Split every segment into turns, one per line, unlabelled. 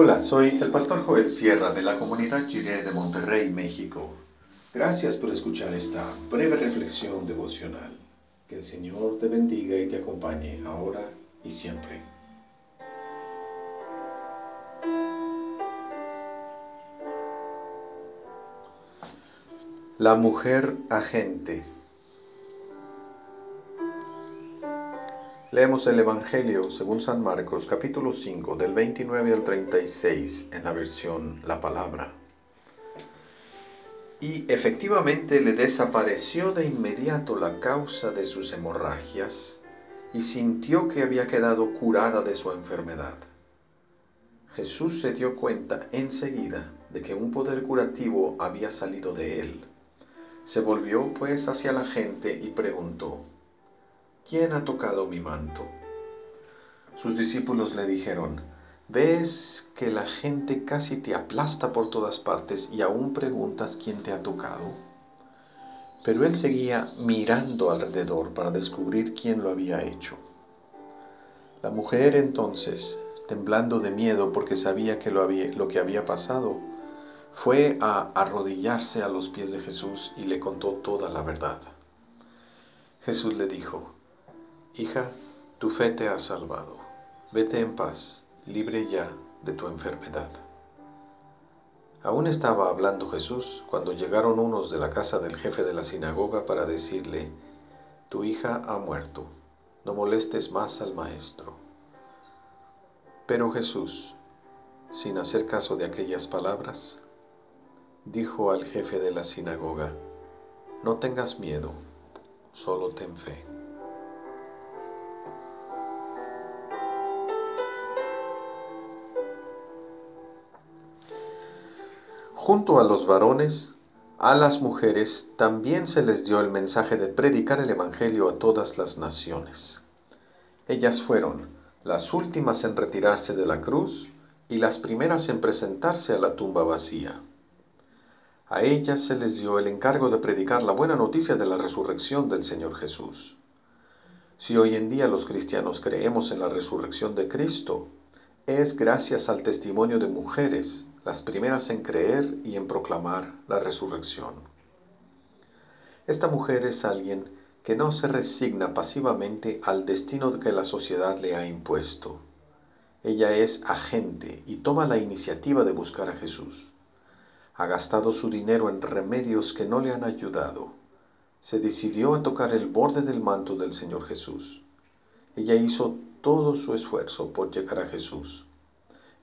Hola, soy el pastor Joel Sierra de la comunidad Chile de Monterrey, México. Gracias por escuchar esta breve reflexión devocional. Que el Señor te bendiga y te acompañe ahora y siempre. La mujer agente. Leemos el Evangelio según San Marcos capítulo 5 del 29 al 36 en la versión La Palabra. Y efectivamente le desapareció de inmediato la causa de sus hemorragias y sintió que había quedado curada de su enfermedad. Jesús se dio cuenta enseguida de que un poder curativo había salido de él. Se volvió pues hacia la gente y preguntó, ¿quién ha tocado mi manto? Sus discípulos le dijeron, ¿ves que la gente casi te aplasta por todas partes y aún preguntas quién te ha tocado? Pero él seguía mirando alrededor para descubrir quién lo había hecho. La mujer entonces, temblando de miedo porque sabía que lo, había, lo que había pasado, fue a arrodillarse a los pies de Jesús y le contó toda la verdad. Jesús le dijo, Hija, tu fe te ha salvado. Vete en paz, libre ya de tu enfermedad. Aún estaba hablando Jesús cuando llegaron unos de la casa del jefe de la sinagoga para decirle, Tu hija ha muerto, no molestes más al maestro. Pero Jesús, sin hacer caso de aquellas palabras, dijo al jefe de la sinagoga, No tengas miedo, solo ten fe. Junto a los varones, a las mujeres también se les dio el mensaje de predicar el Evangelio a todas las naciones. Ellas fueron las últimas en retirarse de la cruz y las primeras en presentarse a la tumba vacía. A ellas se les dio el encargo de predicar la buena noticia de la resurrección del Señor Jesús. Si hoy en día los cristianos creemos en la resurrección de Cristo, es gracias al testimonio de mujeres las primeras en creer y en proclamar la resurrección. Esta mujer es alguien que no se resigna pasivamente al destino que la sociedad le ha impuesto. Ella es agente y toma la iniciativa de buscar a Jesús. Ha gastado su dinero en remedios que no le han ayudado. Se decidió a tocar el borde del manto del Señor Jesús. Ella hizo todo su esfuerzo por llegar a Jesús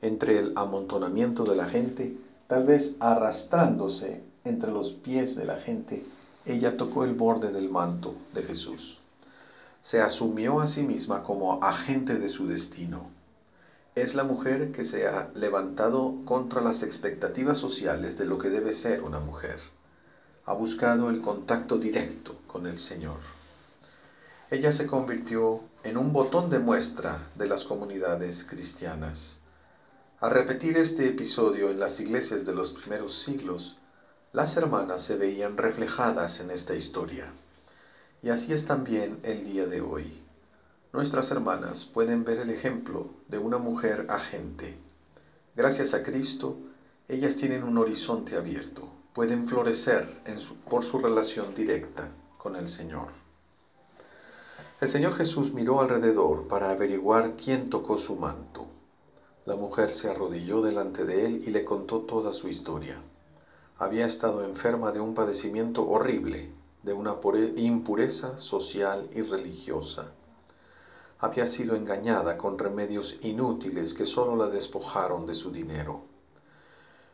entre el amontonamiento de la gente, tal vez arrastrándose entre los pies de la gente, ella tocó el borde del manto de Jesús. Se asumió a sí misma como agente de su destino. Es la mujer que se ha levantado contra las expectativas sociales de lo que debe ser una mujer. Ha buscado el contacto directo con el Señor. Ella se convirtió en un botón de muestra de las comunidades cristianas al repetir este episodio en las iglesias de los primeros siglos, las hermanas se veían reflejadas en esta historia. Y así es también el día de hoy. Nuestras hermanas pueden ver el ejemplo de una mujer agente. Gracias a Cristo, ellas tienen un horizonte abierto, pueden florecer por su relación directa con el Señor. El Señor Jesús miró alrededor para averiguar quién tocó su manto. La mujer se arrodilló delante de él y le contó toda su historia. Había estado enferma de un padecimiento horrible, de una impureza social y religiosa. Había sido engañada con remedios inútiles que sólo la despojaron de su dinero.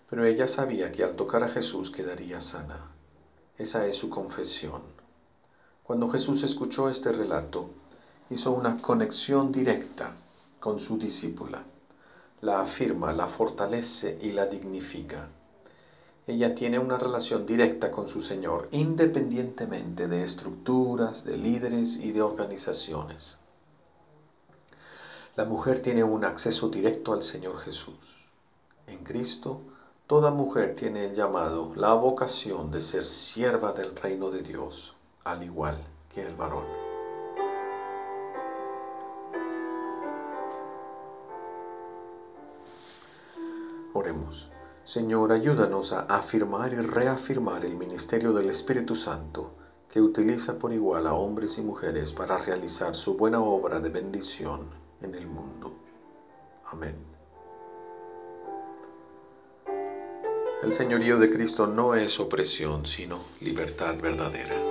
Pero ella sabía que al tocar a Jesús quedaría sana. Esa es su confesión. Cuando Jesús escuchó este relato, hizo una conexión directa con su discípula la afirma, la fortalece y la dignifica. Ella tiene una relación directa con su Señor, independientemente de estructuras, de líderes y de organizaciones. La mujer tiene un acceso directo al Señor Jesús. En Cristo, toda mujer tiene el llamado, la vocación de ser sierva del reino de Dios, al igual que el varón. Oremos. Señor, ayúdanos a afirmar y reafirmar el ministerio del Espíritu Santo, que utiliza por igual a hombres y mujeres para realizar su buena obra de bendición en el mundo. Amén. El señorío de Cristo no es opresión, sino libertad verdadera.